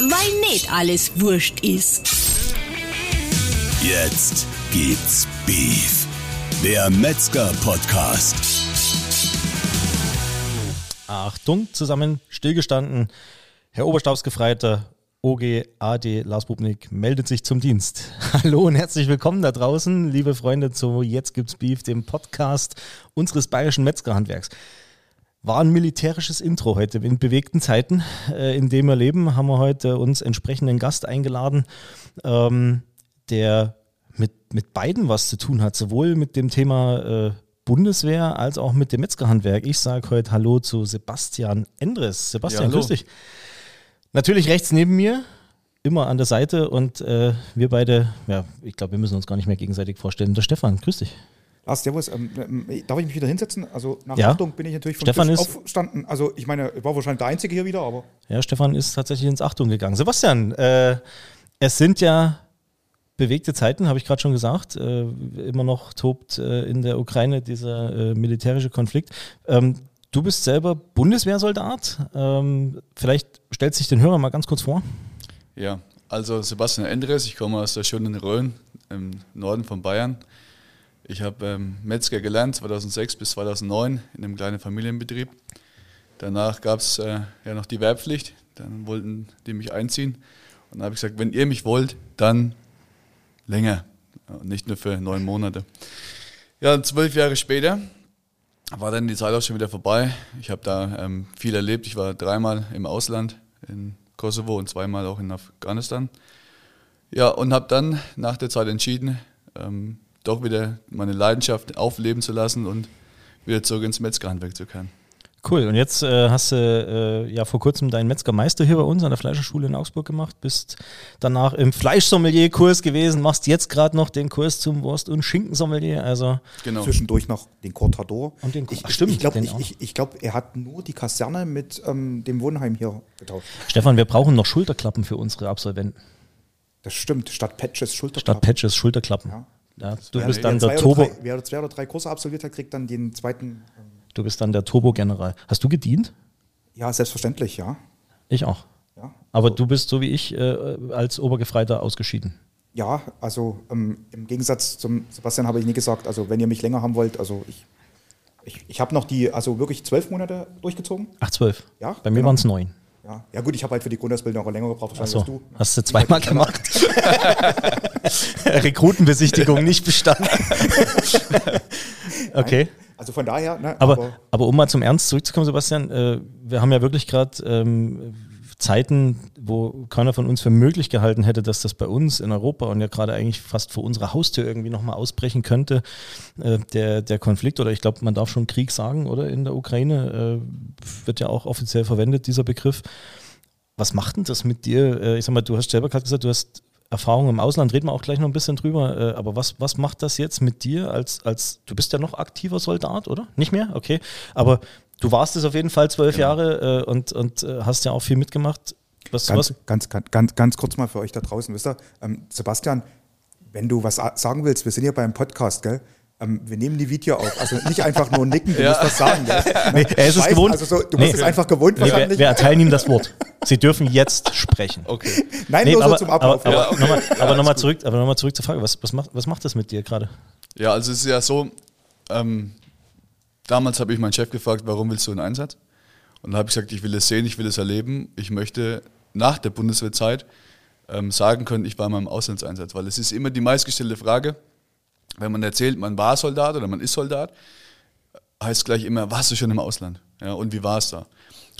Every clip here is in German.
weil nicht alles wurscht ist. Jetzt gibt's Beef. Der Metzger-Podcast. Achtung, zusammen stillgestanden. Herr Oberstabsgefreiter OG AD Lars Bubnik meldet sich zum Dienst. Hallo und herzlich willkommen da draußen, liebe Freunde, zu Jetzt gibt's Beef, dem Podcast unseres bayerischen Metzgerhandwerks. War ein militärisches Intro heute in bewegten Zeiten, äh, in dem wir leben, haben wir heute uns entsprechenden Gast eingeladen, ähm, der mit, mit beiden was zu tun hat, sowohl mit dem Thema äh, Bundeswehr als auch mit dem Metzgerhandwerk. Ich sage heute Hallo zu Sebastian Endres. Sebastian, Ja, grüß dich. Natürlich rechts neben mir, immer an der Seite und äh, wir beide, ja, ich glaube, wir müssen uns gar nicht mehr gegenseitig vorstellen. Der Stefan, grüß dich. Lars, servus. Ähm, ähm, darf ich mich wieder hinsetzen? Also nach Ja. Achtung bin ich natürlich vom Stefan Tisch ist- aufgestanden. Also ich meine, ich war wahrscheinlich der Einzige hier wieder, aber Ja, Stefan ist tatsächlich ins Achtung gegangen. Sebastian, äh, es sind ja bewegte Zeiten, habe ich gerade schon gesagt. Äh, immer noch tobt äh, in der Ukraine dieser äh, militärische Konflikt. Ähm, du bist selber Bundeswehrsoldat. Ähm, vielleicht stellt sich den Hörer mal ganz kurz vor. Ja, also Sebastian Endres, ich komme aus der schönen Rhön im Norden von Bayern. Ich habe ähm, Metzger gelernt 2006 bis 2009 in einem kleinen Familienbetrieb. Danach gab es äh, ja noch die Wehrpflicht, dann wollten die mich einziehen. Und dann habe ich gesagt, wenn ihr mich wollt, dann länger, nicht nur für neun Monate. Ja, zwölf Jahre später war dann die Zeit auch schon wieder vorbei. Ich habe da ähm, viel erlebt. Ich war dreimal im Ausland in Kosovo und zweimal auch in Afghanistan. Ja, und habe dann nach der Zeit entschieden, ähm, doch wieder meine Leidenschaft aufleben zu lassen und wieder zurück ins Metzgerhandwerk zu kehren. Cool. Und jetzt äh, hast du äh, ja vor kurzem deinen Metzgermeister hier bei uns an der Fleischerschule in Augsburg gemacht, bist danach im Fleischsommelier-Kurs gewesen, machst jetzt gerade noch den Kurs zum Wurst- und Schinkensommelier. Also Genau. zwischendurch noch den Cortador. Und den- ich, Ach, stimmt, Ich glaube, ich, ich, ich glaub, er hat nur die Kaserne mit ähm, dem Wohnheim hier getauscht. Stefan, wir brauchen noch Schulterklappen für unsere Absolventen. Das stimmt. Statt Patches Statt Schulterklappen. Patches, Schulterklappen. Ja. Ja, du Wer- bist dann zwei der oder Turbo, Drei, wer zwei oder drei Kurse absolviert hat, kriegt dann den zweiten. ähm, du bist dann der Turbo-General. Hast du gedient? Ja, selbstverständlich, ja. Ich auch. ja. Aber du bist so wie ich äh, als Obergefreiter ausgeschieden. Ja, also ähm, im Gegensatz zum Sebastian habe ich nie gesagt, also wenn ihr mich länger haben wollt, also ich, ich, ich habe noch die, also wirklich zwölf Monate durchgezogen. Ach, zwölf. Ja, Bei mir genau. waren es neun. Ja, ja gut, ich habe halt für die Grundausbildung auch länger gebraucht, wahrscheinlich als du. hast du zweimal gemacht. Rekrutenbesichtigung nicht bestanden. okay. Also von daher, ne, Aber, aber um mal zum Ernst zurückzukommen, Sebastian, äh, wir haben ja wirklich gerade ähm, Zeiten, wo keiner von uns für möglich gehalten hätte, dass das bei uns in Europa und ja gerade eigentlich fast vor unserer Haustür irgendwie nochmal ausbrechen könnte, äh, der, der Konflikt, oder ich glaube, man darf schon Krieg sagen, oder in der Ukraine, äh, wird ja auch offiziell verwendet, dieser Begriff. Was macht denn das mit dir? Äh, ich sag mal, du hast selber gerade gesagt, du hast Erfahrung im Ausland, reden wir auch gleich noch ein bisschen drüber. Äh, aber was, was macht das jetzt mit dir als, als, du bist ja noch aktiver Soldat, oder? Nicht mehr? Okay. Aber du warst es auf jeden Fall zwölf Jahre äh, und, und äh, hast ja auch viel mitgemacht. Was, ganz, was, ganz, ganz, ganz, ganz kurz mal für euch da draußen, wisst ihr, ähm, Sebastian, wenn du was sagen willst, wir sind hier beim Podcast, gell? Ähm, wir nehmen die Video auf, also nicht einfach nur nicken, du musst was sagen. Gell? Nee, er ist es gewohnt. Also so, du Nee. bist es einfach gewohnt Nee, wir, wahrscheinlich. wir erteilen ihm das Wort. Sie dürfen jetzt sprechen. Okay. Nein, Nee, nur aber, so zum Ablauf. aber, aber, Ja, okay. nochmal, Ja, aber nochmal zurück, aber nochmal zurück zur Frage, was, was, macht, was macht das mit dir gerade? Ja, also es ist ja so, ähm, damals habe ich meinen Chef gefragt, warum willst du einen Einsatz? Und dann habe ich gesagt, ich will es sehen, ich will es erleben. Ich möchte nach der Bundeswehrzeit ähm, sagen können, ich war mal im Auslandseinsatz. Weil es ist immer die meistgestellte Frage, wenn man erzählt, man war Soldat oder man ist Soldat, heißt gleich immer, warst du schon im Ausland? Ja, und wie war es da?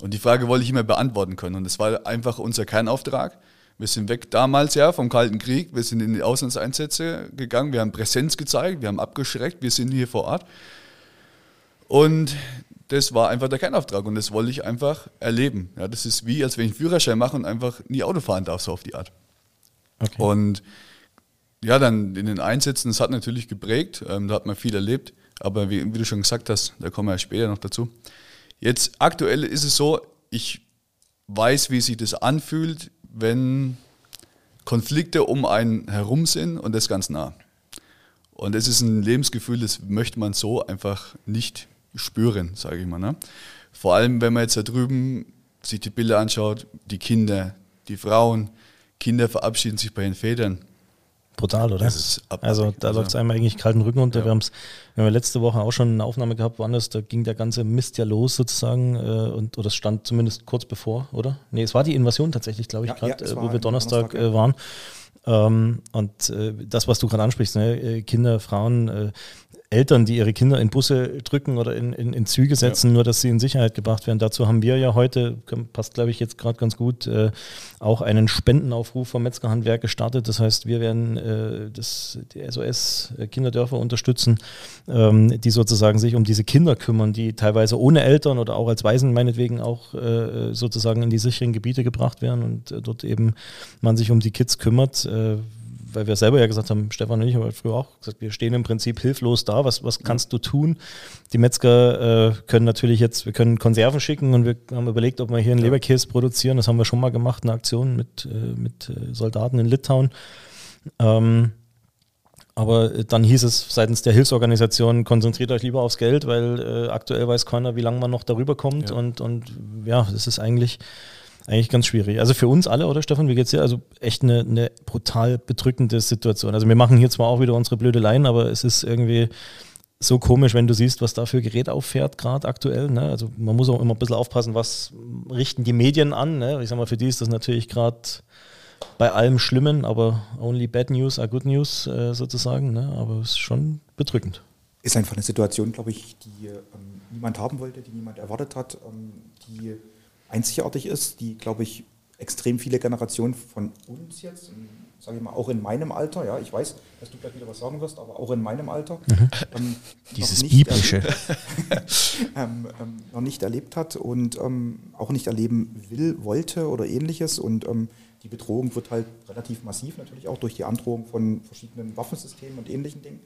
Und die Frage wollte ich immer beantworten können. Und das war einfach unser Kernauftrag. Wir sind weg damals ja vom Kalten Krieg. Wir sind in die Auslandseinsätze gegangen. Wir haben Präsenz gezeigt. Wir haben abgeschreckt. Wir sind hier vor Ort. Und das war einfach der Kernauftrag. Und das wollte ich einfach erleben. Ja, das ist wie, als wenn ich einen Führerschein mache und einfach nie Auto fahren darf, so auf die Art. Okay. Und ja, dann in den Einsätzen, das hat natürlich geprägt, ähm, da hat man viel erlebt, aber wie, wie du schon gesagt hast, da kommen wir ja später noch dazu. Jetzt aktuell ist es so, ich weiß, wie sich das anfühlt, wenn Konflikte um einen herum sind und das ganz nah. Und das ist ein Lebensgefühl, das möchte man so einfach nicht spüren, sage ich mal. Ne? Vor allem, wenn man jetzt da drüben sich die Bilder anschaut, die Kinder, die Frauen, Kinder verabschieden sich bei den Vätern. Brutal, oder? Das ist abartig. also da Also- läuft es einem eigentlich kalten Rücken runter. Ja. Wir, haben's, wir haben ja letzte Woche auch schon eine Aufnahme gehabt, woanders, da ging der ganze Mist ja los sozusagen äh, und oder es stand zumindest kurz bevor, oder? Nee, es war die Invasion tatsächlich, glaube ich, Ja, ja, gerade, es äh, wo wir Donnerstag, Donnerstag, ja. äh, waren. Ähm, und äh, das, was du gerade ansprichst, ne? äh, Kinder, Frauen, äh, Eltern, die ihre Kinder in Busse drücken oder in, in, in Züge setzen, nur dass sie in Sicherheit gebracht werden. Dazu haben wir ja heute, passt glaube ich jetzt gerade ganz gut, äh, auch einen Spendenaufruf vom Metzgerhandwerk gestartet. Das heißt, wir werden äh, das, die SOS äh, Kinderdörfer unterstützen, ähm, die sozusagen sich um diese Kinder kümmern, die teilweise ohne Eltern oder auch als Waisen meinetwegen auch äh, sozusagen in die sicheren Gebiete gebracht werden und äh, dort eben man sich um die Kids kümmert. Weil wir selber ja gesagt haben, Stefan und ich haben früher auch gesagt, wir stehen im Prinzip hilflos da. Was, was kannst du tun? Die Metzger äh, können natürlich jetzt, wir können Konserven schicken und wir haben überlegt, ob wir hier einen Leberkäse produzieren. Das haben wir schon mal gemacht, eine Aktion mit, äh, mit äh, Soldaten in Litauen. Ähm, aber dann hieß es seitens der Hilfsorganisation, konzentriert euch lieber aufs Geld, weil äh, aktuell weiß keiner, wie lange man noch darüber kommt. Ja. Und, und ja, das ist eigentlich, eigentlich ganz schwierig. Also für uns alle, oder Stefan, wie geht's dir? Also echt eine, eine brutal bedrückende Situation. Also wir machen hier zwar auch wieder unsere Blödeleien, aber es ist irgendwie so komisch, wenn du siehst, was da für Gerät auffährt, gerade aktuell. Ne? Also man muss auch immer ein bisschen aufpassen, was richten die Medien an. Ne? Ich sag mal, für die ist das natürlich gerade bei allem Schlimmen, aber only bad news are good news äh, sozusagen. Ne? Aber es ist schon bedrückend. Ist einfach eine Situation, glaube ich, die ähm, niemand haben wollte, die niemand erwartet hat, ähm, die einzigartig ist, die, glaube ich, extrem viele Generationen von uns jetzt, sage ich mal, auch in meinem Alter, ja, ich weiß, dass du gleich wieder was sagen wirst, aber auch in meinem Alter, ähm, noch Dieses nicht biblische. ähm, ähm, noch nicht erlebt hat und ähm, auch nicht erleben will, wollte oder ähnliches. Und ähm, die Bedrohung wird halt relativ massiv, natürlich auch durch die Androhung von verschiedenen Waffensystemen und ähnlichen Dingen.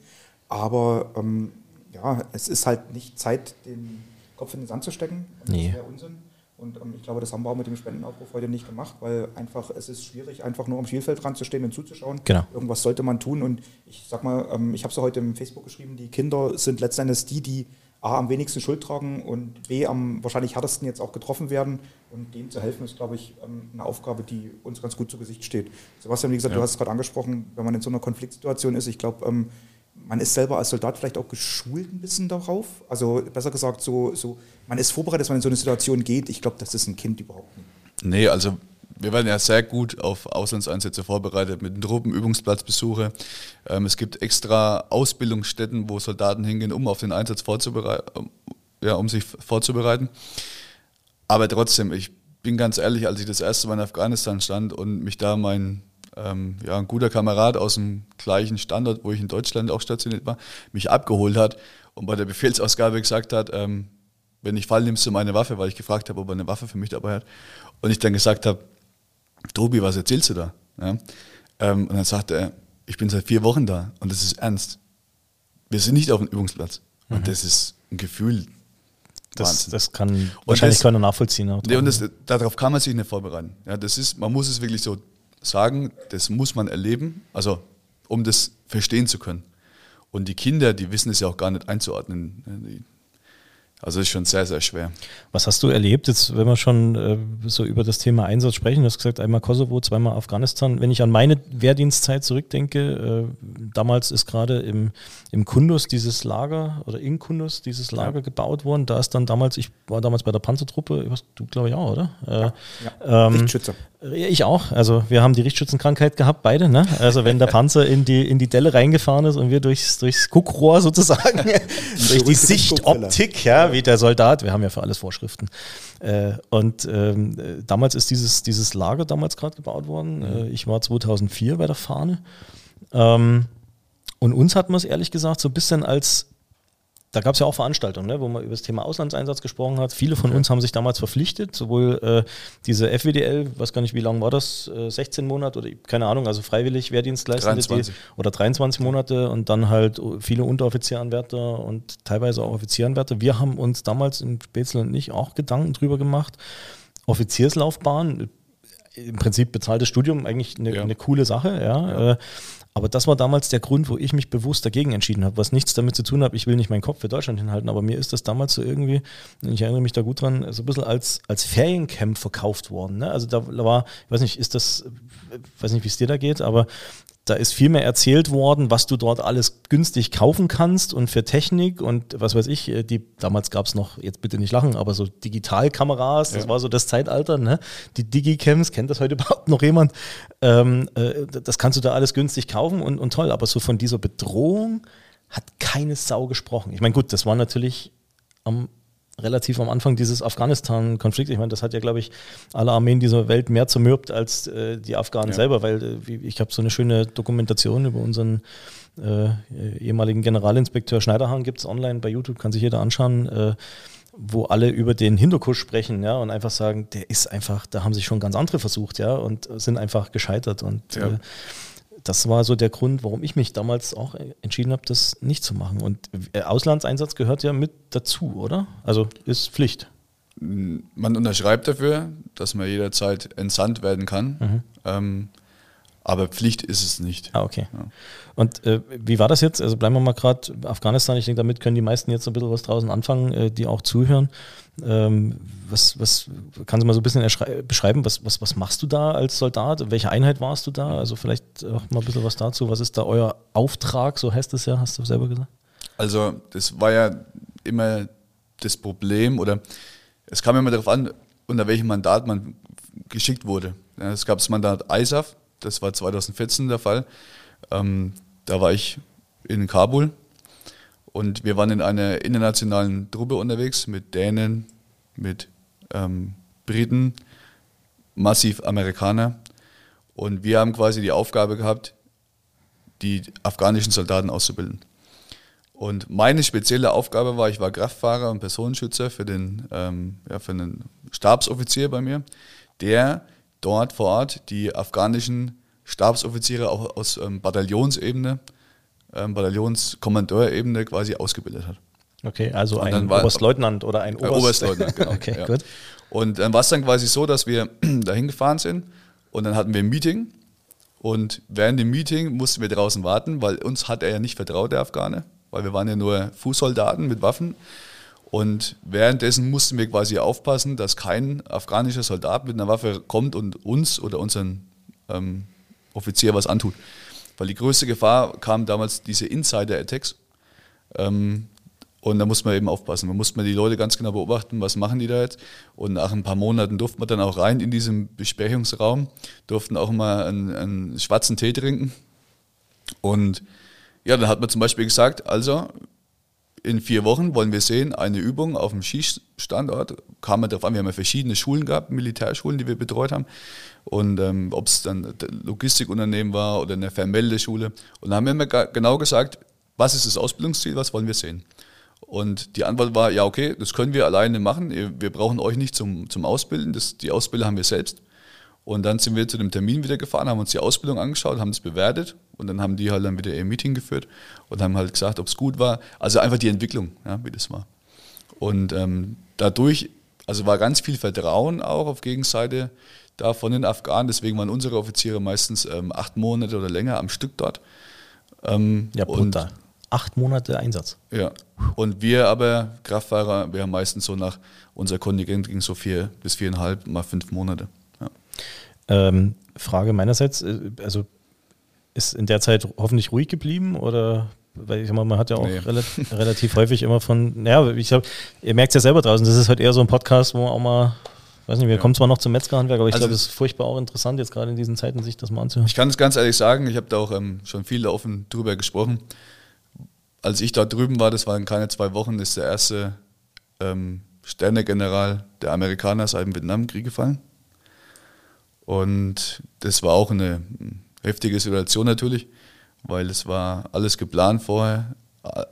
Aber ähm, ja, es ist halt nicht Zeit, den Kopf in den Sand zu stecken. Nee. Das wäre Unsinn. Und ähm, ich glaube, das haben wir auch mit dem Spendenaufruf heute nicht gemacht, weil einfach es ist schwierig, einfach nur am Spielfeld dran zu stehen und zuzuschauen. Genau. Irgendwas sollte man tun. Und ich sag mal, ähm, ich habe es ja heute im Facebook geschrieben, die Kinder sind letzten Endes die, die A am wenigsten Schuld tragen und B am wahrscheinlich härtesten jetzt auch getroffen werden. Und denen zu helfen, ist, glaube ich, ähm, eine Aufgabe, die uns ganz gut zu Gesicht steht. Sebastian, wie gesagt, Ja. du hast es gerade angesprochen, wenn man in so einer Konfliktsituation ist, ich glaube, ähm, man ist selber als Soldat vielleicht auch geschult ein bisschen darauf. Also besser gesagt, so, so man ist vorbereitet, dass man in so eine Situation geht. Ich glaube, das ist ein Kind überhaupt nicht. Nee, also wir werden ja sehr gut auf Auslandseinsätze vorbereitet mit Truppenübungsplatzbesuche. Ähm, es gibt extra Ausbildungsstätten, wo Soldaten hingehen, um auf den Einsatz vorzubereiten, ja, um sich vorzubereiten. Aber trotzdem, ich bin ganz ehrlich, als ich das erste Mal in Afghanistan stand und mich da mein ähm, ja, ein guter Kamerad aus dem gleichen Standort, wo ich in Deutschland auch stationiert war, mich abgeholt hat und bei der Befehlsausgabe gesagt hat, ähm, wenn ich fall, nimmst du meine Waffe, weil ich gefragt habe, ob er eine Waffe für mich dabei hat. Und ich dann gesagt habe, Tobi, was erzählst du da? Ja? Ähm, und dann sagte er, ich bin seit vier Wochen da und das ist ernst. Wir sind nicht auf dem Übungsplatz. Und das ist ein Gefühl. Das, Wahnsinn. das kann wahrscheinlich das- keiner nachvollziehen. auch. Nee, und das, darauf kann man sich nicht vorbereiten. Ja, das ist, man muss es wirklich so sagen, das muss man erleben, also um das verstehen zu können. Und die Kinder, die wissen es ja auch gar nicht einzuordnen. Ja, Also ist schon sehr, sehr schwer. Was hast du erlebt, jetzt, wenn wir schon äh, so über das Thema Einsatz sprechen? Du hast gesagt, einmal Kosovo, zweimal Afghanistan. Wenn ich an meine Wehrdienstzeit zurückdenke, äh, damals ist gerade im, im Kundus dieses Lager oder in Kundus dieses Lager gebaut worden. Da ist dann damals, ich war damals bei der Panzertruppe, was, du glaube ich auch, oder? Äh, Ja, ähm, Richtschütze. Ich auch. Also wir haben die Richtschützenkrankheit gehabt, beide. Ne? Also wenn der Panzer in die, in die Delle reingefahren ist und wir durchs, durchs Guckrohr sozusagen, durch die Sichtoptik, ja, wie der Soldat, wir haben ja für alles Vorschriften. Äh, und ähm, äh, damals ist dieses, dieses Lager damals gerade gebaut worden. Äh, ich war 2004 bei der Fahne. Ähm, und uns hat man es ehrlich gesagt so ein bisschen als da gab es ja auch Veranstaltungen, ne, wo man über das Thema Auslandseinsatz gesprochen hat. Viele von uns haben sich damals verpflichtet, sowohl äh, diese FWDL, weiß gar nicht, wie lang war das, äh, 16 Monate oder keine Ahnung, also freiwillig Wehrdienstleistende, die, 23. oder 23 Monate und dann halt viele Unteroffizieranwärter und teilweise auch Offizieranwärter. Wir haben uns damals in Spätzle und nicht auch Gedanken drüber gemacht. Offizierslaufbahn, im Prinzip bezahltes Studium eigentlich eine, Ja. eine coole Sache, ja. Äh, aber das war damals der Grund, wo ich mich bewusst dagegen entschieden habe, was nichts damit zu tun hat, ich will nicht meinen Kopf für Deutschland hinhalten, aber mir ist das damals so irgendwie, ich erinnere mich da gut dran, so ein bisschen als, als Feriencamp verkauft worden. Ne? Also da war, ich weiß nicht, ist das, ich weiß nicht, wie es dir da geht, aber da ist viel mehr erzählt worden, was du dort alles günstig kaufen kannst und für Technik und was weiß ich, äh, die damals gab es noch, jetzt bitte nicht lachen, aber so Digitalkameras, das Ja. war so das Zeitalter, ne? Die Digicams, kennt das heute überhaupt noch jemand? Ähm, äh, das kannst du da alles günstig kaufen und, und toll, aber so von dieser Bedrohung hat keine Sau gesprochen. Ich meine, gut, das war natürlich am relativ am Anfang dieses Afghanistan-Konflikts. Ich meine, das hat ja, glaube ich, alle Armeen dieser Welt mehr zermürbt als äh, die Afghanen Ja. selber, weil äh, ich habe so eine schöne Dokumentation über unseren äh, ehemaligen Generalinspekteur Schneiderhahn gibt es online bei YouTube, kann sich jeder anschauen, äh, wo alle über den Hindukusch sprechen, ja, und einfach sagen, der ist einfach, da haben sich schon ganz andere versucht, ja, und sind einfach gescheitert. Und Ja. äh, das war so der Grund, warum ich mich damals auch entschieden habe, das nicht zu machen. Und äh, Auslandseinsatz gehört ja mit dazu, oder? Also ist Pflicht. Man unterschreibt dafür, dass man jederzeit entsandt werden kann. Ähm, aber Pflicht ist es nicht. Ah, okay. Ja. Und äh, wie war das jetzt? Also bleiben wir mal gerade Afghanistan. Ich denke, damit können die meisten jetzt so ein bisschen was draußen anfangen, äh, die auch zuhören. Ähm, was, was kannst du mal so ein bisschen beschreiben? Was, was, was machst du da als Soldat? Welche Einheit warst du da? Also vielleicht auch mal ein bisschen was dazu. Was ist da euer Auftrag? So heißt es ja, hast du selber gesagt. Also das war ja immer das Problem oder es kam immer darauf an, unter welchem Mandat man geschickt wurde. Es gab das Mandat ISAF, das war 2014 der Fall. Ähm, da war ich in Kabul und wir waren in einer internationalen Truppe unterwegs mit Dänen, mit ähm, Briten, massiv Amerikaner und wir haben quasi die Aufgabe gehabt, die afghanischen Soldaten auszubilden. Und meine spezielle Aufgabe war, ich war Kraftfahrer und Personenschützer für den, ähm, ja, für einen Stabsoffizier bei mir, der dort vor Ort die afghanischen Stabsoffiziere auch aus ähm, Bataillonsebene, ähm, Bataillonskommandeure-Ebene quasi ausgebildet hat. Okay, also Und ein war- Oberstleutnant oder ein Äh, Oberst Oberstleutnant, genau. Okay, ja. gut. Und dann war es dann quasi so, dass wir dahin gefahren sind und dann hatten wir ein Meeting und während dem Meeting mussten wir draußen warten, weil uns hat er ja nicht vertraut, der Afghane, weil wir waren ja nur Fußsoldaten mit Waffen und währenddessen mussten wir quasi aufpassen, dass kein afghanischer Soldat mit einer Waffe kommt und uns oder unseren ähm, Offizier was antut. Weil die größte Gefahr kam damals diese Insider-Attacks. Ähm, und da muss man eben aufpassen. Man muss man die Leute ganz genau beobachten, was machen die da jetzt. Und nach ein paar Monaten durften wir dann auch rein in diesem Besprechungsraum, durften auch mal einen, einen schwarzen Tee trinken. Und ja, dann hat man zum Beispiel gesagt, also in vier Wochen wollen wir sehen, eine Übung auf dem Schießstandort. Kam man darauf an, wir haben ja verschiedene Schulen gehabt, Militärschulen, die wir betreut haben. Und ähm, ob es dann ein Logistikunternehmen war oder eine Vermeldeschule. Und da haben wir immer genau gesagt, was ist das Ausbildungsziel, was wollen wir sehen? Und die Antwort war, ja, okay, das können wir alleine machen. Wir brauchen euch nicht zum, zum Ausbilden. Das, die Ausbilder haben wir selbst. Und dann sind wir zu dem Termin wieder gefahren, haben uns die Ausbildung angeschaut, haben das bewertet und dann haben die halt dann wieder ihr Meeting geführt und haben halt gesagt, ob es gut war. Also einfach die Entwicklung, ja, wie das war. Und ähm, dadurch, also war ganz viel Vertrauen auch auf Gegenseite da von den Afghanen. Deswegen waren unsere Offiziere meistens ähm, acht Monate oder länger am Stück dort. Ähm, Ja, und- brutal. Acht Monate Einsatz. ja. Und wir aber, Kraftfahrer, wir haben meistens so nach, unser Kontingent ging so vier bis viereinhalb, mal fünf Monate. Ähm, Frage meinerseits, äh, also ist in der Zeit hoffentlich ruhig geblieben oder weil ich sag mal, man hat ja auch Nee. relativ, relativ häufig immer von, naja, ich glaube, ihr merkt es ja selber draußen, das ist halt eher so ein Podcast, wo man auch mal, weiß nicht, wir Ja. kommen zwar noch zum Metzgerhandwerk, aber ich Also glaube, es ist furchtbar auch interessant, jetzt gerade in diesen Zeiten sich das mal anzuhören. Ich kann es ganz ehrlich sagen, ich habe da auch ähm, schon viel offen drüber gesprochen. Als ich da drüben war, das waren keine zwei Wochen, ist der erste ähm, Sternegeneral der Amerikaner seit dem Vietnamkrieg gefallen. Und das war auch eine heftige Situation natürlich, weil es war alles geplant vorher,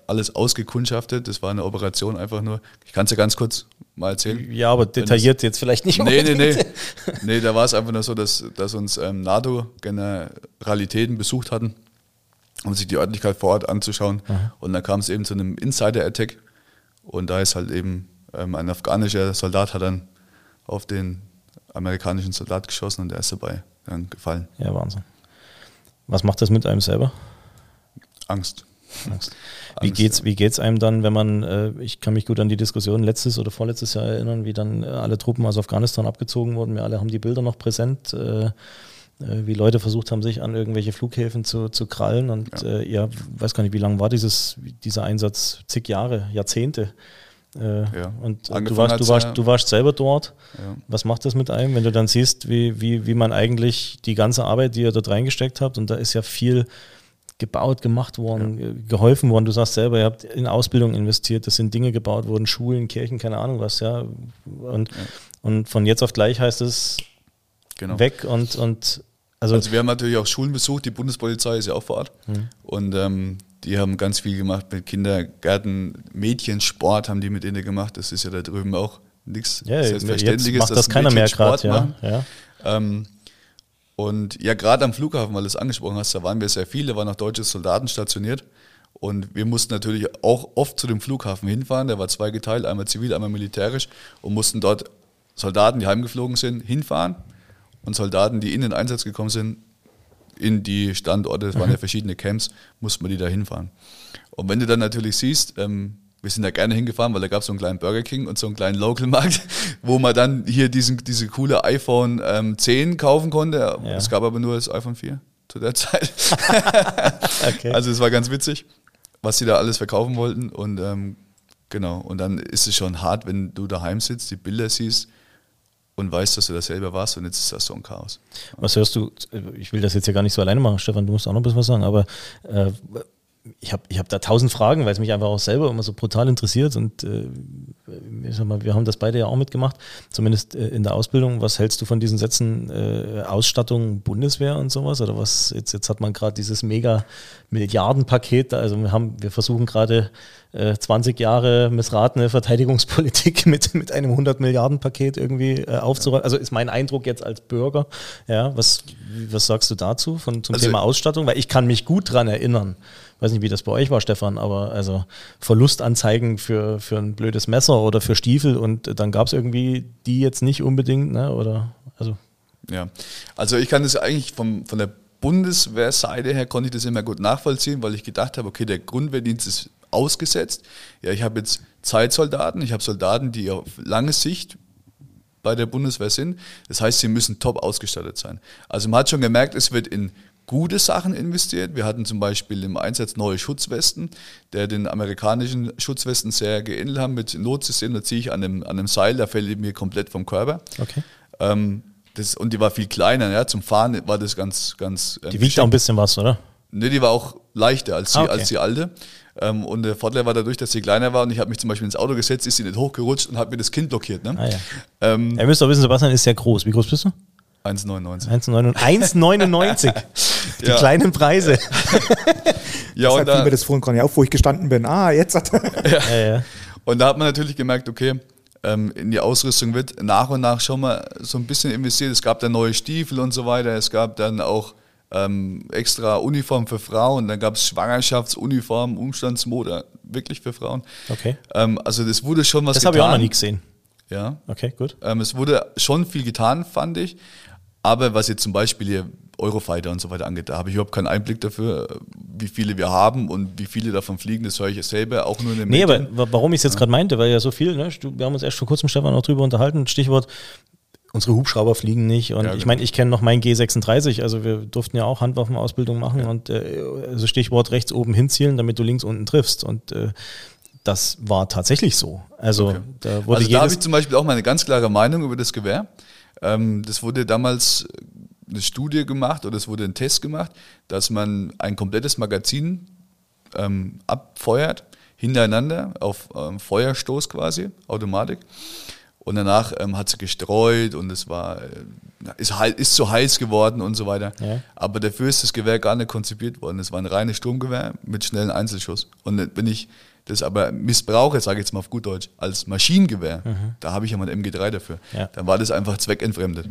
alles ausgekundschaftet. Das war eine Operation einfach nur. Ich kann es ja ganz kurz mal erzählen. Ja, aber detailliert jetzt vielleicht nicht Nee, nee, nee. Nee, da war es einfach nur so, dass, dass uns ähm, NATO-Generalitäten besucht hatten, um sich die Örtlichkeit vor Ort anzuschauen. Und dann kam es eben zu einem Insider-Attack. Und da ist halt eben ähm, ein afghanischer Soldat hat dann auf den amerikanischen Soldat geschossen und der ist dabei dann gefallen. Ja, Wahnsinn. Was macht das mit einem selber? Angst. Angst. Wie Angst, geht's, ja. wie geht's einem dann, wenn man, äh, ich kann mich gut an die Diskussion letztes oder vorletztes Jahr erinnern, wie dann äh, alle Truppen aus Afghanistan abgezogen wurden. Wir alle haben die Bilder noch präsent, äh, äh, wie Leute versucht haben, sich an irgendwelche Flughäfen zu, zu krallen. Und Ja. ja, äh, ja weiß gar nicht, wie lange war dieses, dieser Einsatz? Zig Jahre, Jahrzehnte. Äh, Ja. Und äh, du Angefangen warst, du, warst, ja- du warst selber dort. Ja. Was macht das mit einem, wenn du dann siehst, wie, wie, wie man eigentlich die ganze Arbeit, die ihr dort reingesteckt habt, und da ist ja viel gebaut, gemacht worden, äh, geholfen worden. Du sagst selber, ihr habt in Ausbildung investiert, das sind Dinge gebaut worden, Schulen, Kirchen, keine Ahnung was, ja. Und, und von jetzt auf gleich heißt es Genau. weg und, und also, Also wir haben natürlich auch Schulen besucht, die Bundespolizei ist ja auch vor Ort. Mhm. Und ähm, die haben ganz viel gemacht mit Kindergärten, Mädchensport haben die mit denen gemacht. Das ist ja da drüben auch nichts ja, Selbstverständliches. macht das dass keiner mehr gerade, Sport ja. machen. ja. Ähm, und ja, gerade am Flughafen, weil du es angesprochen hast, da waren wir sehr viele, da waren auch deutsche Soldaten stationiert. Und wir mussten natürlich auch oft zu dem Flughafen hinfahren. Der war zweigeteilt, einmal zivil, einmal militärisch. Und mussten dort Soldaten, die heimgeflogen sind, hinfahren. Und Soldaten, die in den Einsatz gekommen sind, in die Standorte, das waren ja verschiedene Camps, mussten wir die da hinfahren. Und wenn du dann natürlich siehst, ähm, wir sind da gerne hingefahren, weil da gab es so einen kleinen Burger King und so einen kleinen Local-Markt, wo man dann hier diesen, diese coole iPhone ähm, 10 kaufen konnte. Ja. Es gab aber nur das iPhone 4 zu der Zeit. Okay. Also es war ganz witzig, was sie da alles verkaufen wollten. Und ähm, genau, und dann ist es schon hart, wenn du daheim sitzt, die Bilder siehst und weißt, dass du das selber warst und jetzt ist das so ein Chaos. Was hörst du? Ich will das jetzt ja gar nicht so alleine machen, Stefan, du musst auch noch ein bisschen was sagen, aber äh, ich habe ich hab da tausend Fragen, weil es mich einfach auch selber immer so brutal interessiert und äh, ich sag mal, wir haben das beide ja auch mitgemacht, zumindest äh, in der Ausbildung. Was hältst du von diesen Sätzen äh, Ausstattung Bundeswehr und sowas? Oder was, jetzt, jetzt hat man gerade dieses mega Milliardenpaket, also wir haben, wir versuchen gerade äh, 20 Jahre missratene Verteidigungspolitik mit, mit einem 100 Milliarden Paket irgendwie äh, aufzuräumen. Also ist mein Eindruck jetzt als Bürger. Ja, was, was sagst du dazu von, zum Also- Thema Ausstattung? Weil ich kann mich gut dran erinnern. Weiß nicht, wie das bei euch war, Stefan, aber also Verlustanzeigen für, für ein blödes Messer oder für Stiefel und dann gab es irgendwie die jetzt nicht unbedingt, ne? Oder also Ja, also ich kann das eigentlich vom, von der Bundeswehrseite her konnte ich das immer gut nachvollziehen, weil ich gedacht habe, okay, der Grundwehrdienst ist ausgesetzt. Ja, ich habe jetzt Zeitsoldaten, ich habe Soldaten, die auf lange Sicht bei der Bundeswehr sind. Das heißt, sie müssen top ausgestattet sein. Also man hat schon gemerkt, es wird in gute Sachen investiert. Wir hatten zum Beispiel im Einsatz neue Schutzwesten, der den amerikanischen Schutzwesten sehr geähnelt haben mit Notsystem. Da ziehe ich an einem, an einem Seil, da fällt mir komplett vom Körper. okay. Ähm, das, und die war viel kleiner, ja. Zum Fahren war das ganz, ganz. ähm, Die wiegt auch ein bisschen was, oder? Ne, die war auch leichter als die, Ah, okay. als die alte. Ähm, und der Vorteil war dadurch, dass sie kleiner war und ich habe mich zum Beispiel ins Auto gesetzt, ist sie nicht hochgerutscht und hat mir das Kind blockiert. Ne? Ah, ja. ähm, Ihr müsst auch wissen, Sebastian ist sehr groß. Wie groß bist du? 1,99. 1,99. 1,99. Die Ja. kleinen Preise. Ja, und Deshalb fiel da, mir das vorhin gar nicht auf, wo ich gestanden bin. Ah, jetzt hat ja, ja. und da hat man natürlich gemerkt, okay, ähm, in die Ausrüstung wird nach und nach schon mal so ein bisschen investiert. Es gab dann neue Stiefel und so weiter. Es gab dann auch ähm, extra Uniformen für Frauen. Dann gab es Schwangerschaftsuniformen, Umstandsmode, wirklich für Frauen. Okay. Ähm, also das wurde schon was Das habe ich auch noch nie gesehen. Ja. Okay, gut. Ähm, es wurde schon viel getan, fand ich. Aber was jetzt zum Beispiel hier Eurofighter und so weiter angeht, da habe ich überhaupt keinen Einblick dafür, wie viele wir haben und wie viele davon fliegen. Das höre ich selber auch nur in den Nee, aber Medien. wa- warum ich es jetzt gerade meinte, weil ja so viel, ne, wir haben uns erst vor kurzem, Stefan, auch drüber unterhalten, Stichwort, unsere Hubschrauber fliegen nicht. Und Ja, ich genau. meine, ich kenne noch mein G36, also wir durften ja auch Handwaffenausbildung machen und äh, also Stichwort rechts oben hinzielen, damit du links unten triffst. Und äh, das war tatsächlich so. Also Okay. da wurde Also da habe ich zum Beispiel auch meine ganz klare Meinung über das Gewehr. Ähm, das wurde damals eine Studie gemacht oder es wurde ein Test gemacht, dass man ein komplettes Magazin ähm, abfeuert, hintereinander auf ähm, Feuerstoß quasi, Automatik. Und danach ähm, hat sie gestreut und es war, äh, ist, ist zu heiß geworden und so weiter. Ja. Aber dafür ist das Gewehr gar nicht konzipiert worden. Es war ein reines Sturmgewehr mit schnellen Einzelschuss. Und wenn ich das aber missbrauche, sage ich jetzt mal auf gut Deutsch, als Maschinengewehr, da habe ich ja mein MG3 dafür, Ja. dann war das einfach zweckentfremdet.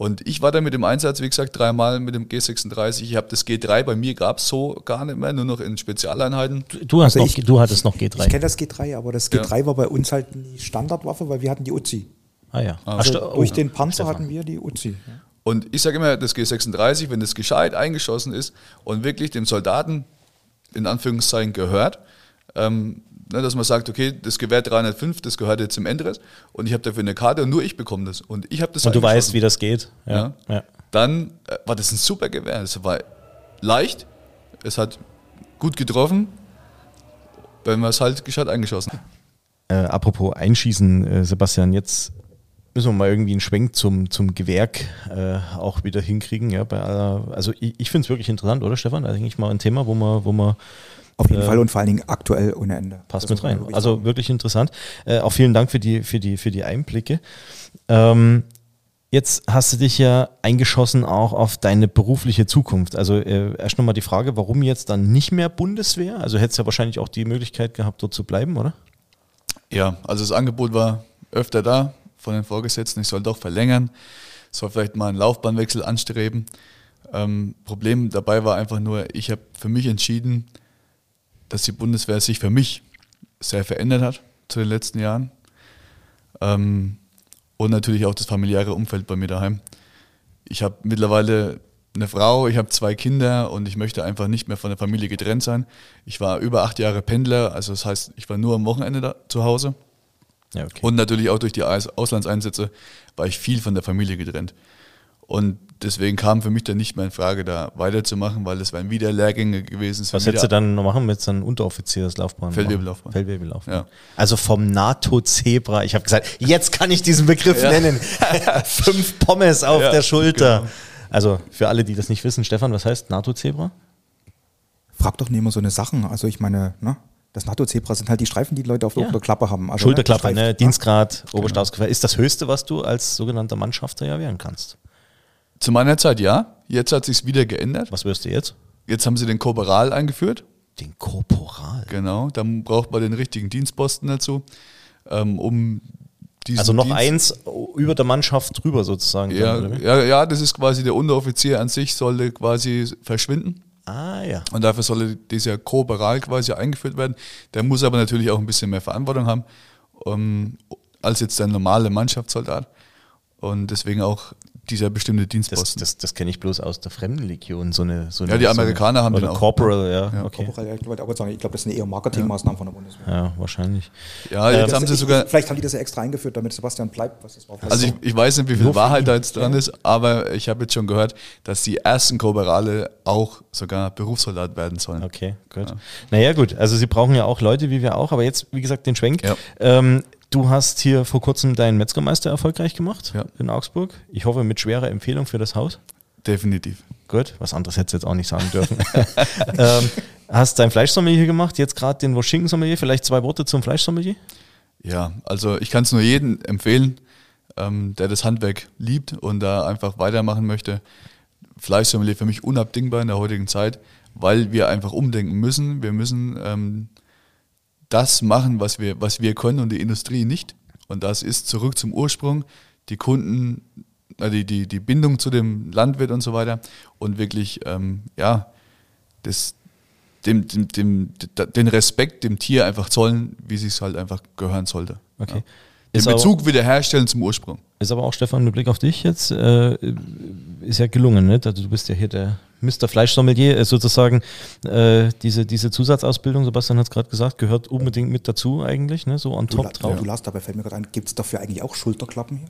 Und ich war da mit dem Einsatz, wie gesagt, dreimal mit dem G36. Ich habe das G3, bei mir gab es so gar nicht mehr, nur noch in Spezialeinheiten. du, hast Also noch, ich- du hattest noch Ich G3. kenne das G3, aber das G3 war bei uns halt die Standardwaffe, weil wir hatten die Uzi. Ah ja. Ah, Ach, Also sto- durch oh, den Panzer Stefan. hatten wir die Uzi. Ja. Und ich sage immer, das G36, wenn es gescheit eingeschossen ist und wirklich dem Soldaten in Anführungszeichen gehört, ähm, ne, dass man sagt, okay, das Gewehr 305, das gehört jetzt zum Endres und ich habe dafür eine Karte und nur ich bekomme das. Und ich habe das Und du weißt, wie das geht. Ja. Ja. ja. Dann äh, war das ein super Gewehr. Es war leicht, es hat gut getroffen, wenn man es halt gescheit eingeschossen hat. Äh, apropos Einschießen, äh, Sebastian, jetzt müssen wir mal irgendwie einen Schwenk zum, zum Gewerk äh, auch wieder hinkriegen. Ja, bei aller, also ich, ich finde es wirklich interessant, oder Stefan? Da denke ich mal ein Thema, wo man, wo man Auf jeden Äh, Fall und vor allen Dingen aktuell ohne Ende. passt Das mit rein. wirklich Also sagen. wirklich interessant. Äh, auch vielen Dank für die, für die, für die Einblicke. Ähm, jetzt hast du dich ja eingeschossen auch auf deine berufliche Zukunft. Also äh, erst nochmal die Frage, warum jetzt dann nicht mehr Bundeswehr? Also hättest du ja wahrscheinlich auch die Möglichkeit gehabt, dort zu bleiben, oder? Ja, also das Angebot war öfter da von den Vorgesetzten, ich soll doch verlängern, soll vielleicht mal einen Laufbahnwechsel anstreben. Ähm, Problem dabei war einfach nur, ich habe für mich entschieden, dass die Bundeswehr sich für mich sehr verändert hat zu den letzten Jahren. Ähm, und natürlich auch das familiäre Umfeld bei mir daheim. Ich habe mittlerweile eine Frau, ich habe zwei Kinder und ich möchte einfach nicht mehr von der Familie getrennt sein. Ich war über acht Jahre Pendler, also das heißt, ich war nur am Wochenende da, zu Hause. Ja, okay. Und natürlich auch durch die Aus- Auslandseinsätze war ich viel von der Familie getrennt. Und deswegen kam für mich dann nicht mehr in Frage, da weiterzumachen, weil das wären wieder Lehrgänge gewesen. es Was hättest du dann noch machen mit so einem Unteroffizierslaufbahn? Feldwebellaufbahn. Feldwebellaufbahn. Ja. Also vom NATO-Zebra. Ich habe gesagt, jetzt kann ich diesen Begriff nennen. Fünf Pommes auf Ja, der Schulter. genau. Also für alle, die das nicht wissen, Stefan, was heißt NATO-Zebra? Frag doch nicht immer so eine Sachen. Also ich meine, ne? Das NATO-Zebra sind halt die Streifen, die die Leute auf der Ja. Unterklappe haben. Also, Schulterklappe, gestreift, ne? Dienstgrad, Oberstabsgewehr. Ist das Höchste, was du als sogenannter Mannschafter ja werden kannst. Zu meiner Zeit ja. Jetzt hat sich wieder geändert. Was wirst du jetzt? Jetzt haben sie den Korporal eingeführt. Den Korporal. Genau, dann braucht man den richtigen Dienstposten dazu, ähm, um Also noch Dienst- eins über der Mannschaft drüber sozusagen. Ja, dann, ja, ja, das ist quasi der Unteroffizier an sich, sollte quasi verschwinden. Ah ja. Und dafür soll dieser Korporal quasi eingeführt werden. Der muss aber natürlich auch ein bisschen mehr Verantwortung haben ähm, als jetzt der normale Mannschaftssoldat. Und deswegen auch dieser bestimmte Das, Dienstposten. das, das kenne ich bloß aus der Fremdenlegion. So eine, so Ja, eine, die so Amerikaner eine, haben den auch. Corporal, ja. Ja, okay. Korporal, ja, ich wollte aber sagen, ich glaube, das sind eher Marketingmaßnahmen von der Bundeswehr. Ja, wahrscheinlich. ja, jetzt Ähm, haben sie Ich- sogar. Vielleicht haben die das ja extra eingeführt, damit Sebastian bleibt, was das war. Also ich, ich weiß nicht, wie viel Wahrheit da jetzt dran ist, aber ich habe jetzt schon gehört, dass die ersten Korporale auch sogar Berufssoldat werden sollen. Okay, gut. Naja, gut. Also Sie brauchen ja auch Leute, wie wir auch. Aber jetzt, wie gesagt, den Schwenk. Ja. Ähm, du hast hier vor kurzem deinen Metzgermeister erfolgreich gemacht Ja. in Augsburg. Ich hoffe mit schwerer Empfehlung für das Haus. Definitiv. Gut, was anderes hättest du jetzt auch nicht sagen dürfen. ähm, hast dein Fleischsommelier gemacht, jetzt gerade den Wurschinken-Sommelier. Vielleicht zwei Worte zum Fleischsommelier? Ja, also ich kann es nur jedem empfehlen, ähm, der das Handwerk liebt und da einfach weitermachen möchte. Fleischsommelier für mich unabdingbar in der heutigen Zeit, weil wir einfach umdenken müssen. Wir müssen ähm, das machen, was wir, was wir können und die Industrie nicht. Und das ist zurück zum Ursprung, die Kunden, die, die, die Bindung zu dem Landwirt und so weiter und wirklich, ähm, ja, das, dem, dem, dem, den Respekt dem Tier einfach zollen, wie es sich halt einfach gehören sollte. Okay. Ja. Den Ist aber- Bezug wiederherstellen zum Ursprung. Ist aber auch, Stefan, mit Blick auf dich jetzt, äh, ist ja gelungen, ne? Also du bist ja hier der Mr. Fleischsommelier, äh, sozusagen äh, diese, diese Zusatzausbildung, Sebastian hat es gerade gesagt, gehört unbedingt mit dazu eigentlich, ne? so on Du, top la- drauf. du las dabei, fällt mir gerade ein, gibt es dafür eigentlich auch Schulterklappen hier?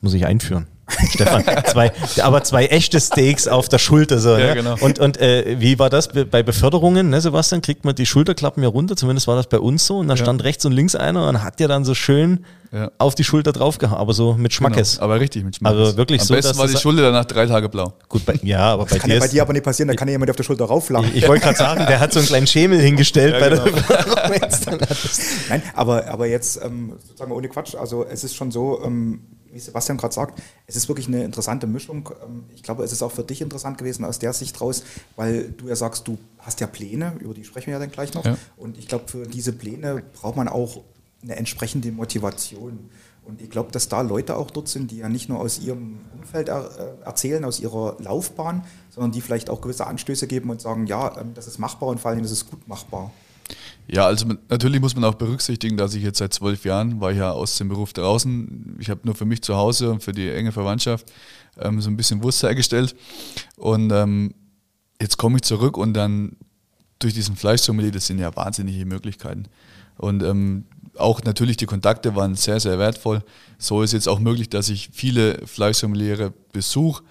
Muss ich einführen. Stefan, zwei, aber zwei echte Steaks auf der Schulter. So, Ja, ne? genau. Und, und äh, wie war das Be- bei Beförderungen, ne, Sebastian? Kriegt man die Schulterklappen ja runter, zumindest war das bei uns so. Und dann Ja. stand rechts und links einer und hat ja dann so schön Ja. auf die Schulter draufgehauen, aber so mit Schmackes. Genau, aber richtig mit Schmackes. Also wirklich Am so, besten dass war die Schulter danach drei Tage blau. Gut, bei, ja, aber bei Kann dir ja bei dir aber nicht passieren, da kann ja jemand auf der Schulter raufflachen. ich wollte gerade sagen, der hat so einen kleinen Schemel hingestellt bei genau. der dann hat es- Nein, aber, aber jetzt ähm, sozusagen ohne Quatsch, also es ist schon so, ähm, wie Sebastian gerade sagt, es ist wirklich eine interessante Mischung. Ähm, ich glaube, es ist auch für dich interessant gewesen aus der Sicht raus, weil du ja sagst, du hast ja Pläne, über die sprechen wir ja dann gleich noch. Ja. Und ich glaube, für diese Pläne braucht man auch eine entsprechende Motivation. Und ich glaube, dass da Leute auch dort sind, die ja nicht nur aus ihrem Umfeld er, äh, erzählen, aus ihrer Laufbahn, sondern die vielleicht auch gewisse Anstöße geben und sagen, ja, ähm, das ist machbar und vor allem, das ist gut machbar. Ja, also man- natürlich muss man auch berücksichtigen, dass ich jetzt seit zwölf Jahren war ja aus dem Beruf draußen. Ich habe nur für mich zu Hause und für die enge Verwandtschaft ähm, so ein bisschen Wurst hergestellt. Und ähm, jetzt komme ich zurück und dann durch diesen Fleischsommelier, das sind ja wahnsinnige Möglichkeiten. Und ähm, auch natürlich die Kontakte waren sehr, sehr wertvoll. So ist jetzt auch möglich, dass ich viele Fleischsommeliere besuche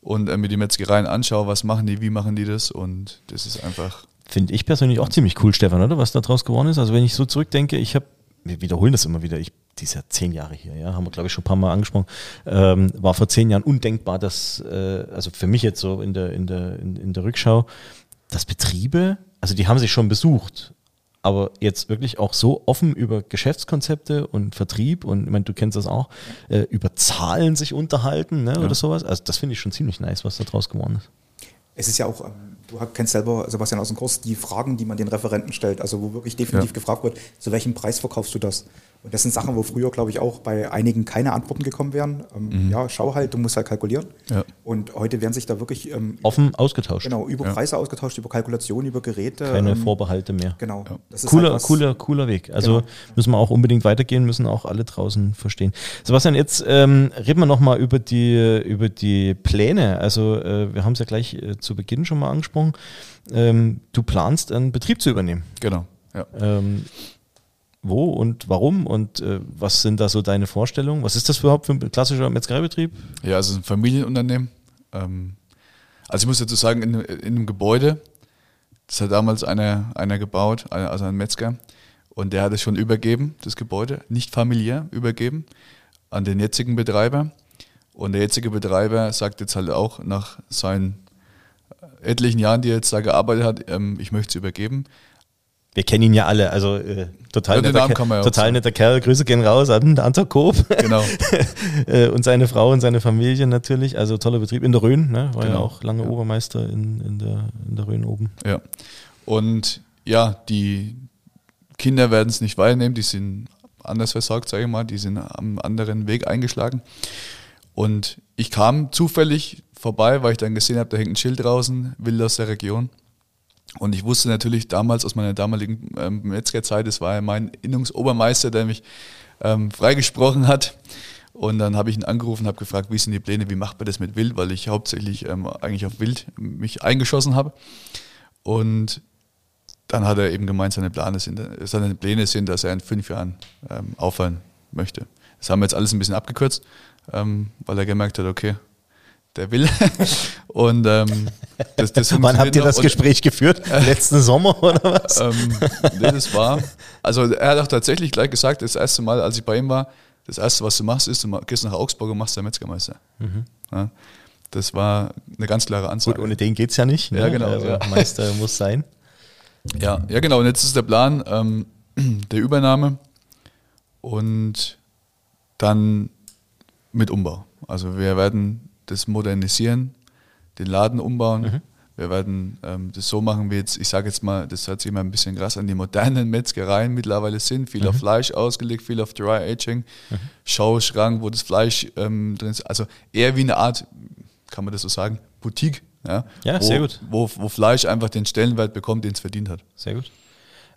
und äh, mir die Metzgereien anschaue, was machen die, wie machen die das. Und das ist einfach Finde ich persönlich auch ziemlich cool, Stefan, oder? Was da draus geworden ist. Also wenn ich so zurückdenke, ich habe, wir wiederholen das immer wieder, ich, die ist ja zehn Jahre hier, ja, haben wir glaube ich schon ein paar Mal angesprochen, ähm, war vor zehn Jahren undenkbar, dass, äh, also für mich jetzt so in der, in der, in, in der Rückschau, dass Betriebe, also die haben sich schon besucht, aber jetzt wirklich auch so offen über Geschäftskonzepte und Vertrieb und ich meine, du kennst das auch, äh, über Zahlen sich unterhalten ne, oder sowas. Also das finde ich schon ziemlich nice, was da draus geworden ist. Es ist ja auch, ähm, du kennst selber, Sebastian, aus dem Kurs, die Fragen, die man den Referenten stellt, also wo wirklich definitiv Ja. gefragt wird, zu welchem Preis verkaufst du das? Und das sind Sachen, wo früher, glaube ich, auch bei einigen keine Antworten gekommen wären. Ähm, Ja, schau halt, du musst halt kalkulieren. Mhm. Ja. Und heute werden sich da wirklich ähm, Offen ausgetauscht. genau, über Ja. Preise ausgetauscht, über Kalkulation, über Geräte. Keine ähm, Vorbehalte mehr. Genau. Cooler, halt cooler, cooler Weg. Also Genau. müssen wir auch unbedingt weitergehen, müssen auch alle draußen verstehen. Sebastian, jetzt ähm, reden wir nochmal über die, über die Pläne. Also äh, wir haben es ja gleich äh, zu Beginn schon mal angesprochen. Ähm, du planst einen Betrieb zu übernehmen. genau. Ja. Ähm, wo und warum und äh, was sind da so deine Vorstellungen? Was ist das überhaupt für ein klassischer Metzgereibetrieb? Ja, es ist ein Familienunternehmen. Ähm, also ich muss dazu sagen, in, in einem Gebäude, das hat damals einer, einer gebaut, also ein Metzger, und der hat es schon übergeben, das Gebäude, nicht familiär übergeben, an den jetzigen Betreiber. Und der jetzige Betreiber sagt jetzt halt auch nach seinen etlichen Jahren, die er jetzt da gearbeitet hat, ähm, ich möchte es übergeben. Wir kennen ihn ja alle, also äh, total, Ja, netter, Namen Ke- kann man ja total netter Kerl. Grüße gehen raus an Anton Koop. Genau. Äh, und seine Frau und seine Familie natürlich. Also toller Betrieb in der Rhön, ne? war ja Genau. auch lange Ja. Obermeister in, in, der, in der Rhön oben. Ja. Und ja, die Kinder werden es nicht weiternehmen, die sind anders versorgt, sage ich mal, die sind am anderen Weg eingeschlagen. Und ich kam zufällig vorbei, weil ich dann gesehen habe, da hängt ein Schild draußen, Wild aus der Region. Und ich wusste natürlich damals aus meiner damaligen ähm, Metzgerzeit, das war ja mein Innungsobermeister, der mich ähm, freigesprochen hat. Und dann habe ich ihn angerufen, habe gefragt, wie sind die Pläne, wie macht man das mit Wild, weil ich hauptsächlich ähm, eigentlich auf Wild mich eingeschossen habe. Und dann hat er eben gemeint, seine Pläne sind, seine Pläne sind dass er in fünf Jahren ähm, aufhören möchte. Das haben wir jetzt alles ein bisschen abgekürzt, ähm, weil er gemerkt hat, okay, der will. Und ähm, das, das Wann habt ihr das. Und, Gespräch geführt? Letzten Sommer oder was? ähm, nee, das war, also er hat auch tatsächlich gleich gesagt, das erste Mal, als ich bei ihm war, das erste, was du machst, ist, du gehst nach Augsburg und machst deinen Metzgermeister. Ja, das war eine ganz klare Ansage. Gut, ohne den geht es ja nicht. Ne? Ja, genau, Also ja. Meister muss sein. Ja, ja genau. Und jetzt ist der Plan ähm, der Übernahme und dann mit Umbau. Also wir werden das modernisieren, den Laden umbauen. Wir werden ähm, das so machen, wie jetzt, ich sage jetzt mal, das hört sich immer ein bisschen krass an, die modernen Metzgereien mittlerweile sind. Viel auf Fleisch ausgelegt, viel auf Dry Aging, Schauschrank, wo das Fleisch ähm, drin ist. Also eher wie eine Art, kann man das so sagen, Boutique. Ja, Ja, wo, sehr gut. Wo, wo Fleisch einfach den Stellenwert bekommt, den es verdient hat. Sehr gut.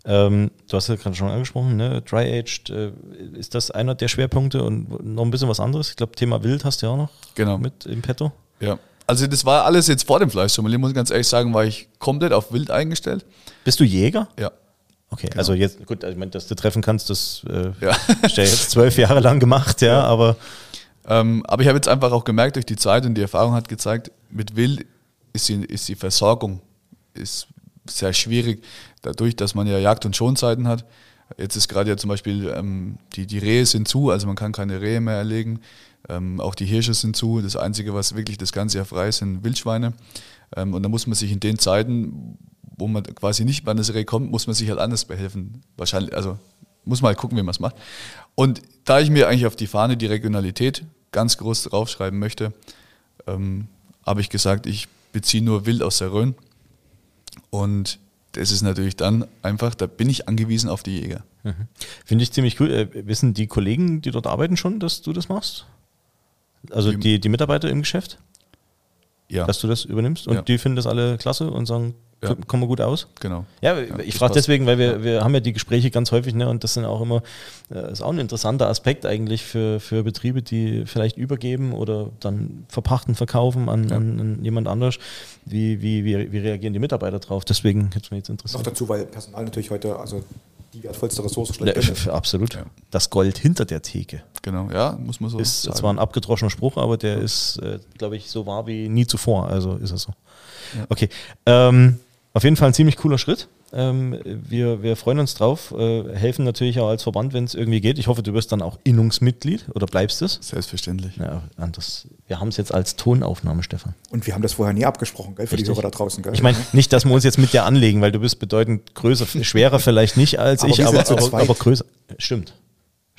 Ähm, du hast ja gerade schon angesprochen, ne? Dry-Aged, äh, ist das einer der Schwerpunkte und noch ein bisschen was anderes? Ich glaube, Thema Wild hast du ja auch noch Genau. mit im Petto. Ja. Also das war alles jetzt vor dem Fleischsommelier, muss ich ganz ehrlich sagen, war ich komplett auf Wild eingestellt. Bist du Jäger? Ja. Okay, also jetzt, gut, also ich meine, dass du treffen kannst, das äh, Ja. hast du ja jetzt zwölf Jahre lang gemacht, ja, aber Ähm, aber ich habe jetzt einfach auch gemerkt, durch die Zeit und die Erfahrung hat gezeigt, mit Wild ist die, ist die Versorgung ist sehr schwierig, dadurch, dass man ja Jagd- und Schonzeiten hat. Jetzt ist gerade ja zum Beispiel, ähm, die, die Rehe sind zu, also man kann keine Rehe mehr erlegen. Ähm, auch die Hirsche sind zu. Das Einzige, was wirklich das ganze Jahr frei ist, sind Wildschweine. Ähm, und da muss man sich in den Zeiten, wo man quasi nicht an das Reh kommt, muss man sich halt anders behelfen. Wahrscheinlich, also muss man halt gucken, wie man es macht. Und da ich mir eigentlich auf die Fahne die Regionalität ganz groß draufschreiben möchte, ähm, habe ich gesagt, ich beziehe nur Wild aus der Rhön. Und das ist natürlich dann einfach, da bin ich angewiesen auf die Jäger. finde ich ziemlich cool. Äh, wissen die Kollegen, die dort arbeiten, schon, dass du das machst? Also Die- die, die Mitarbeiter im Geschäft? Ja. dass du das übernimmst. Und Ja. die finden das alle klasse und sagen, Ja. kommen wir gut aus. Genau. Ja, ich das frage deswegen, weil wir, wir haben ja die Gespräche ganz häufig, ne, und das sind auch immer, äh, ist auch ein interessanter Aspekt eigentlich für, für Betriebe, die vielleicht übergeben oder dann verpachten, verkaufen an, an, an jemand anders. Wie, wie, wie, wie reagieren die Mitarbeiter drauf? Deswegen hätte es mich jetzt Noch interessiert. dazu, weil Personal natürlich heute, also die wertvollste Ressource Ja, schlechthin f- f- absolut. Ja. Das Gold hinter der Theke Genau, ja, muss man so ist sagen. zwar ein abgedroschener Spruch, aber der ist, äh, glaube ich, so wahr wie nie zuvor. Also ist es so. Okay. Ähm, auf jeden Fall ein ziemlich cooler Schritt. Ähm, wir, wir freuen uns drauf, äh, helfen natürlich auch als Verband, wenn es irgendwie geht. Ich hoffe, du wirst dann auch Innungsmitglied oder bleibst es. Selbstverständlich. Ja, anders. Wir haben es jetzt als Tonaufnahme, Stefan. Und wir haben das vorher nie abgesprochen, gell, für die Richtig. Hörer da draußen. Gell? Ich meine, nicht, dass wir uns jetzt mit dir anlegen, weil du bist bedeutend größer, schwerer vielleicht nicht als Aber ich, aber, aber, aber größer. Stimmt.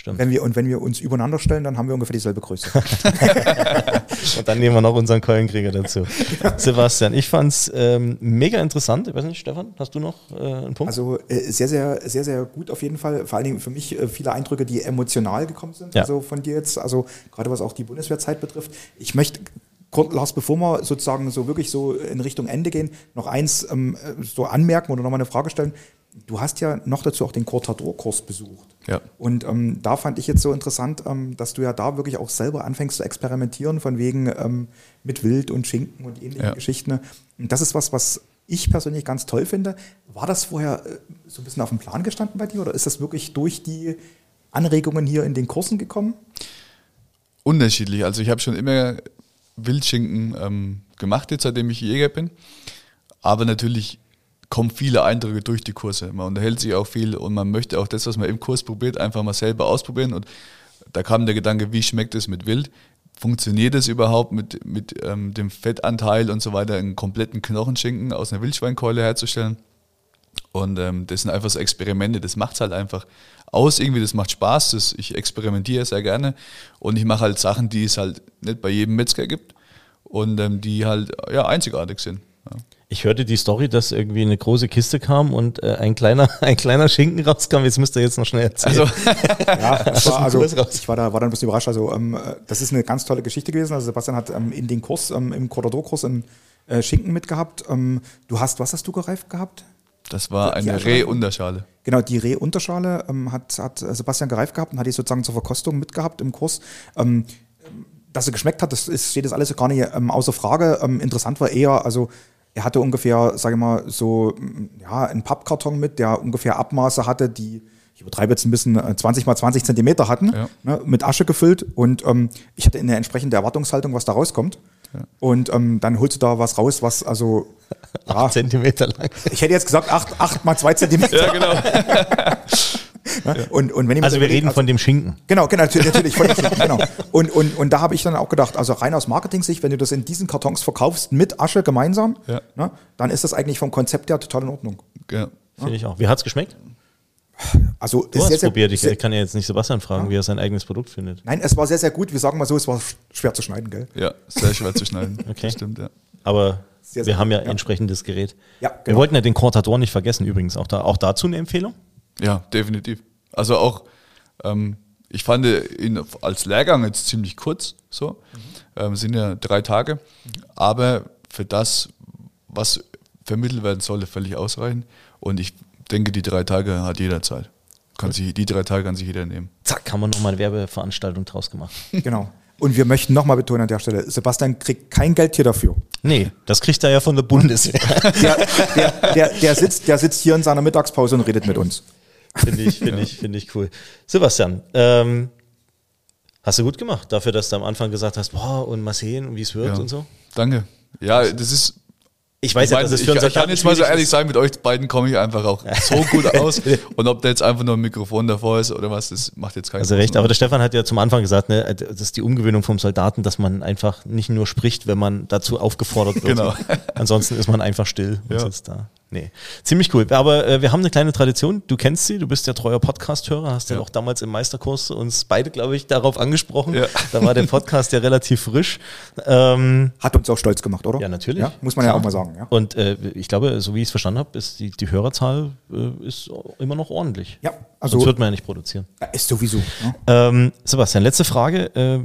Stimmt. wenn wir, und wenn wir uns übereinander stellen, dann haben wir ungefähr dieselbe Größe. Und dann nehmen wir noch unseren Keulenkrieger dazu. Sebastian, ich fand es ähm, mega interessant. Ich weiß nicht, Stefan, hast du noch äh, einen Punkt? Also äh, sehr, sehr, sehr, sehr gut auf jeden Fall. Vor allen Dingen für mich äh, viele Eindrücke, die emotional gekommen sind. Ja. Also von dir jetzt, also gerade was auch die Bundeswehrzeit betrifft. Ich möchte, kurz, Lars, bevor wir sozusagen so wirklich so in Richtung Ende gehen, noch eins ähm, äh, so anmerken oder nochmal eine Frage stellen. Du hast ja noch dazu auch den Cortador-Kurs besucht. Ja. Und ähm, da fand ich jetzt so interessant, ähm, dass du ja da wirklich auch selber anfängst zu experimentieren, von wegen ähm, mit Wild und Schinken und ähnlichen Ja. Geschichten. Und das ist was, was ich persönlich ganz toll finde. War das vorher äh, so ein bisschen auf dem Plan gestanden bei dir oder ist das wirklich durch die Anregungen hier in den Kursen gekommen? Unterschiedlich. Also ich habe schon immer Wildschinken ähm, gemacht, jetzt seitdem ich Jäger bin. Aber natürlich kommen viele Eindrücke durch die Kurse. Man unterhält sich auch viel und man möchte auch das, was man im Kurs probiert, einfach mal selber ausprobieren. Und da kam der Gedanke, wie schmeckt es mit Wild? Funktioniert es überhaupt mit, mit ähm, dem Fettanteil und so weiter, einen kompletten Knochenschinken aus einer Wildschweinkeule herzustellen? Und ähm, das sind einfach so Experimente, das macht es halt einfach aus irgendwie, das macht Spaß, das, ich experimentiere sehr gerne und ich mache halt Sachen, die es halt nicht bei jedem Metzger gibt und ähm, die halt ja, einzigartig sind. Ja. Ich hörte die Story, dass irgendwie eine große Kiste kam und äh, ein, kleiner, ein kleiner Schinken rauskam. Jetzt müsst ihr jetzt noch schnell erzählen. Also, Ja, das war, also, ich war da, war da ein bisschen überrascht. Also, ähm, äh, das ist eine ganz tolle Geschichte gewesen. Also, Sebastian hat ähm, in den Kurs, ähm, im Corridor-Kurs einen äh, Schinken mitgehabt. Ähm, du hast, was hast du gereift gehabt? das war Die eine Rehunterschale. Genau, die Rehunterschale ähm, hat, hat äh, Sebastian gereift gehabt und hat die sozusagen zur Verkostung mitgehabt im Kurs. Ähm, dass er geschmeckt hat, das ist, steht das alles gar nicht ähm, außer Frage. Ähm, interessant war eher, also er hatte ungefähr, sage ich mal, so mm, ja, einen Pappkarton mit, der ungefähr Abmaße hatte, die, ich übertreibe jetzt ein bisschen, äh, 20 mal 20 Zentimeter hatten, Ja. ne, mit Asche gefüllt. Und ähm, ich hatte eine entsprechende Erwartungshaltung, was da rauskommt. Und ähm, dann holst du da was raus, was also, ja, Zentimeter lang. ich hätte jetzt gesagt, 8, acht mal 2 Zentimeter. Ja, genau. Und, und wenn Also so wir reden von dem Schinken. Genau, genau, natürlich, natürlich von den Schinken, genau. Und, und, und da habe ich dann auch gedacht, also rein aus Marketing-Sicht, wenn du das in diesen Kartons verkaufst mit Asche gemeinsam, Ja. ne, dann ist das eigentlich vom Konzept her total in Ordnung. Ja. Finde ich auch. Wie hat's geschmeckt? Also Du hast sehr, sehr, probiert. Ich kann ja jetzt nicht Sebastian fragen, wie er sein eigenes Produkt findet. Nein, es war sehr, sehr gut. Wir sagen mal so, es war sch- schwer zu schneiden, gell? ja, sehr schwer zu schneiden. Okay. Stimmt, ja. Aber Sehr, wir haben ja, ja. entsprechendes Gerät. Ja, Wir genau. wollten ja den Cortador nicht vergessen übrigens. Auch, da, auch dazu eine Empfehlung? Ja, definitiv. Also auch, ähm, ich fand ihn als Lehrgang jetzt ziemlich kurz, so, ähm, sind ja drei Tage, aber für das, was vermittelt werden solle, völlig ausreichend. Und ich denke, die drei Tage hat jeder Zeit. Kann sich, die drei Tage kann sich jeder nehmen. Zack, haben wir nochmal eine Werbeveranstaltung draus gemacht. Genau. Und wir möchten nochmal betonen an der Stelle, Sebastian kriegt kein Geld hier dafür. Nee, das kriegt er ja von der Bundeswehr. Der, der, der, der, sitzt, der sitzt hier in seiner Mittagspause und redet mit uns. Finde ich, finde ich, finde ich cool. Sebastian, ähm, hast du gut gemacht, dafür, dass du am Anfang gesagt hast, boah, und mal sehen, wie es wird Ja. und so. Danke. Ja, das ist. Ich weiß ich, ja, dass es für einen ich kann jetzt mal so ehrlich ist. sein, mit euch beiden komme ich einfach auch so gut aus. Und ob da jetzt einfach nur ein Mikrofon davor ist oder was, das macht jetzt keinen Also recht, aber der Stefan hat ja zum Anfang gesagt, ne, das ist die Umgewöhnung vom Soldaten, dass man einfach nicht nur spricht, wenn man dazu aufgefordert wird. Genau. Ansonsten ist man einfach still und Ja. sitzt da. Nee, ziemlich cool. Aber äh, wir haben eine kleine Tradition. Du kennst sie, du bist ja treuer Podcast-Hörer, hast ja. Ja. auch damals im Meisterkurs uns beide, glaube ich, darauf angesprochen. Ja. Da war der Podcast ja relativ frisch. Ähm, Hat uns auch stolz gemacht, oder? Ja, natürlich. Ja, muss man ja auch mal sagen. Ja, und äh, ich glaube, so wie ich es verstanden habe, ist die, die Hörerzahl äh, ist immer noch ordentlich. ja Sonst also wird man ja nicht produzieren. ist sowieso. Ja. Ähm, Sebastian, letzte Frage. Äh,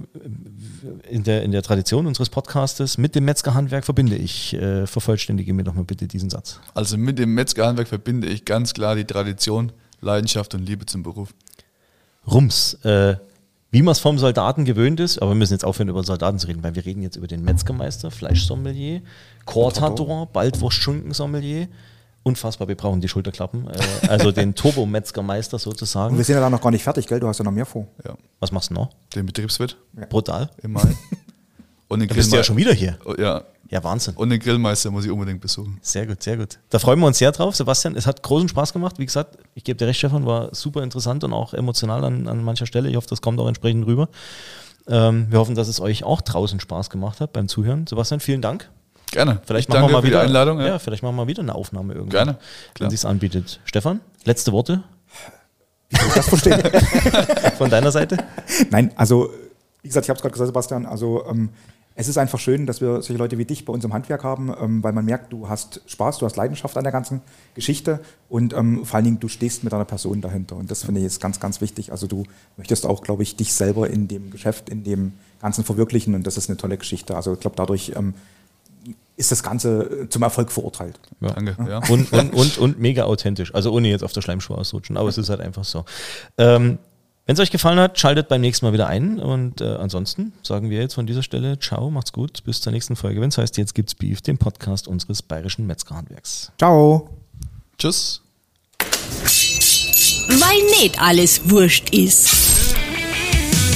in, der, in der Tradition unseres Podcastes mit dem Metzgerhandwerk verbinde ich. Äh, vervollständige mir doch mal bitte diesen Satz. Also mit dem Metzgerhandwerk verbinde ich ganz klar die Tradition, Leidenschaft und Liebe zum Beruf. Rums. Äh, wie man es vom Soldaten gewöhnt ist, aber wir müssen jetzt aufhören, über Soldaten zu reden, weil wir reden jetzt über den Metzgermeister, Fleischsommelier, Kortador, Baldwurst-Schunken-Sommelier. Unfassbar, wir brauchen die Schulterklappen. Äh, also den Turbo-Metzgermeister Und wir sozusagen. sind ja da noch gar nicht fertig, gell? Du hast ja noch mehr vor. Ja. Was machst du noch? Den Betriebswirt Brutal. im Mai. Und den, Da bist du ja schon wieder hier. Oh, ja. Ja, Wahnsinn. Und den Grillmeister muss ich unbedingt besuchen. Sehr gut, sehr gut. Da freuen wir uns sehr drauf. Sebastian, es hat großen Spaß gemacht. Wie gesagt, ich gebe dir recht, Stefan, war super interessant und auch emotional an, an mancher Stelle. Ich hoffe, das kommt auch entsprechend rüber. Ähm, wir hoffen, dass es euch auch draußen Spaß gemacht hat beim Zuhören. Sebastian, vielen Dank. Gerne. Vielleicht Ich machen wir mal wieder die Einladung. Ja. Ja. vielleicht machen wir mal wieder eine Aufnahme irgendwann. Gerne, Wenn klar. sich's anbietet. Stefan, letzte Worte Wie soll ich das verstehen? von deiner Seite? Nein, also, wie gesagt, ich habe es gerade gesagt, Sebastian, also ähm, es ist einfach schön, dass wir solche Leute wie dich bei uns im Handwerk haben, ähm, weil man merkt, du hast Spaß, du hast Leidenschaft an der ganzen Geschichte und ähm, vor allen Dingen, du stehst mit einer Person dahinter. Und das finde ich ist ganz, ganz wichtig. Also du möchtest auch, glaube ich, dich selber in dem Geschäft, in dem Ganzen verwirklichen und das ist eine tolle Geschichte. Also ich glaube, dadurch ähm, ist das Ganze äh, zum Erfolg verurteilt. Danke. Ja. Und, und, und, und mega authentisch. Also ohne jetzt auf der Schleimschuhe auszurutschen, aber es ist halt einfach so. Ähm, Wenn es euch gefallen hat, schaltet beim nächsten Mal wieder ein. Und äh, ansonsten sagen wir jetzt von dieser Stelle Ciao, macht's gut, bis zur nächsten Folge. Wenn es heißt, jetzt gibt's Beef, den Podcast unseres bayerischen Metzgerhandwerks. Ciao. Tschüss. Weil nicht alles wurscht ist.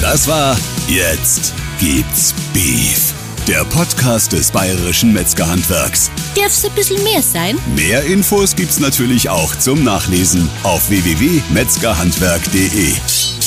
Das war Jetzt gibt's Beef. Der Podcast des Bayerischen Metzgerhandwerks. Darf's ein bisschen mehr sein? Mehr Infos gibt's natürlich auch zum Nachlesen auf www.metzgerhandwerk.de.